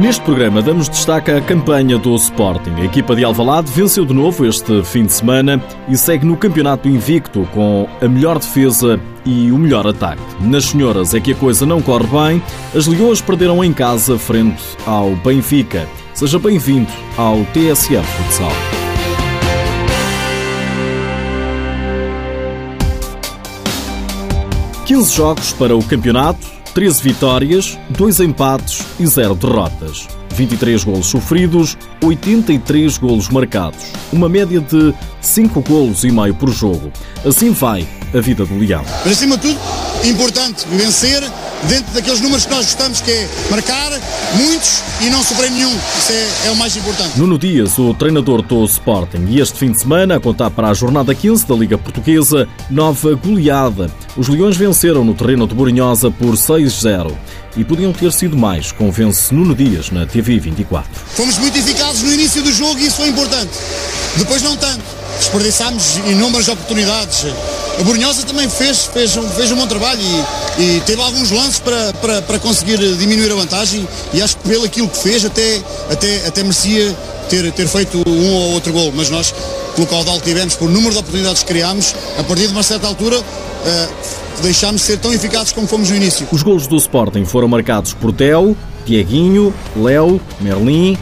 Neste programa damos destaque à campanha do Sporting. A equipa de Alvalade venceu de novo este fim de semana e segue no campeonato invicto com a melhor defesa e o melhor ataque. Nas senhoras é que a coisa não corre bem. As Leões perderam em casa frente ao Benfica. Seja bem-vindo ao TSF Futsal. Quinze jogos para o campeonato, 13 vitórias, 2 empates e 0 derrotas. 23 golos sofridos, 83 golos marcados. Uma média de 5 golos e meio por jogo. Assim vai a vida do Leão. Mas acima de tudo, importante vencer dentro daqueles números que nós gostamos, que é marcar muitos e não sofrer nenhum. Isso é, é o mais importante. Nuno Dias, o treinador do Sporting, e este fim de semana, a contar para a jornada 15 da Liga Portuguesa, nova goleada. Os Leões venceram no terreno de Borinhosa por 6-0 e podiam ter sido mais, convence Nuno Dias na TV 24. Fomos muito eficazes no início do jogo e isso foi importante. Depois não tanto. Desperdiçámos inúmeras oportunidades. A Borinhosa também fez, fez, fez um bom trabalho e, e teve alguns lances para, para, para, conseguir diminuir a vantagem e acho que pelo aquilo que fez até, até, até merecia ter, ter feito um ou outro gol, mas nós, pelo caudal que tivemos, por número de oportunidades que criámos, a partir de uma certa altura, uh, deixámos de ser tão eficazes como fomos no início. Os golos do Sporting foram marcados por Teo, Dieguinho, Léo, Merlin,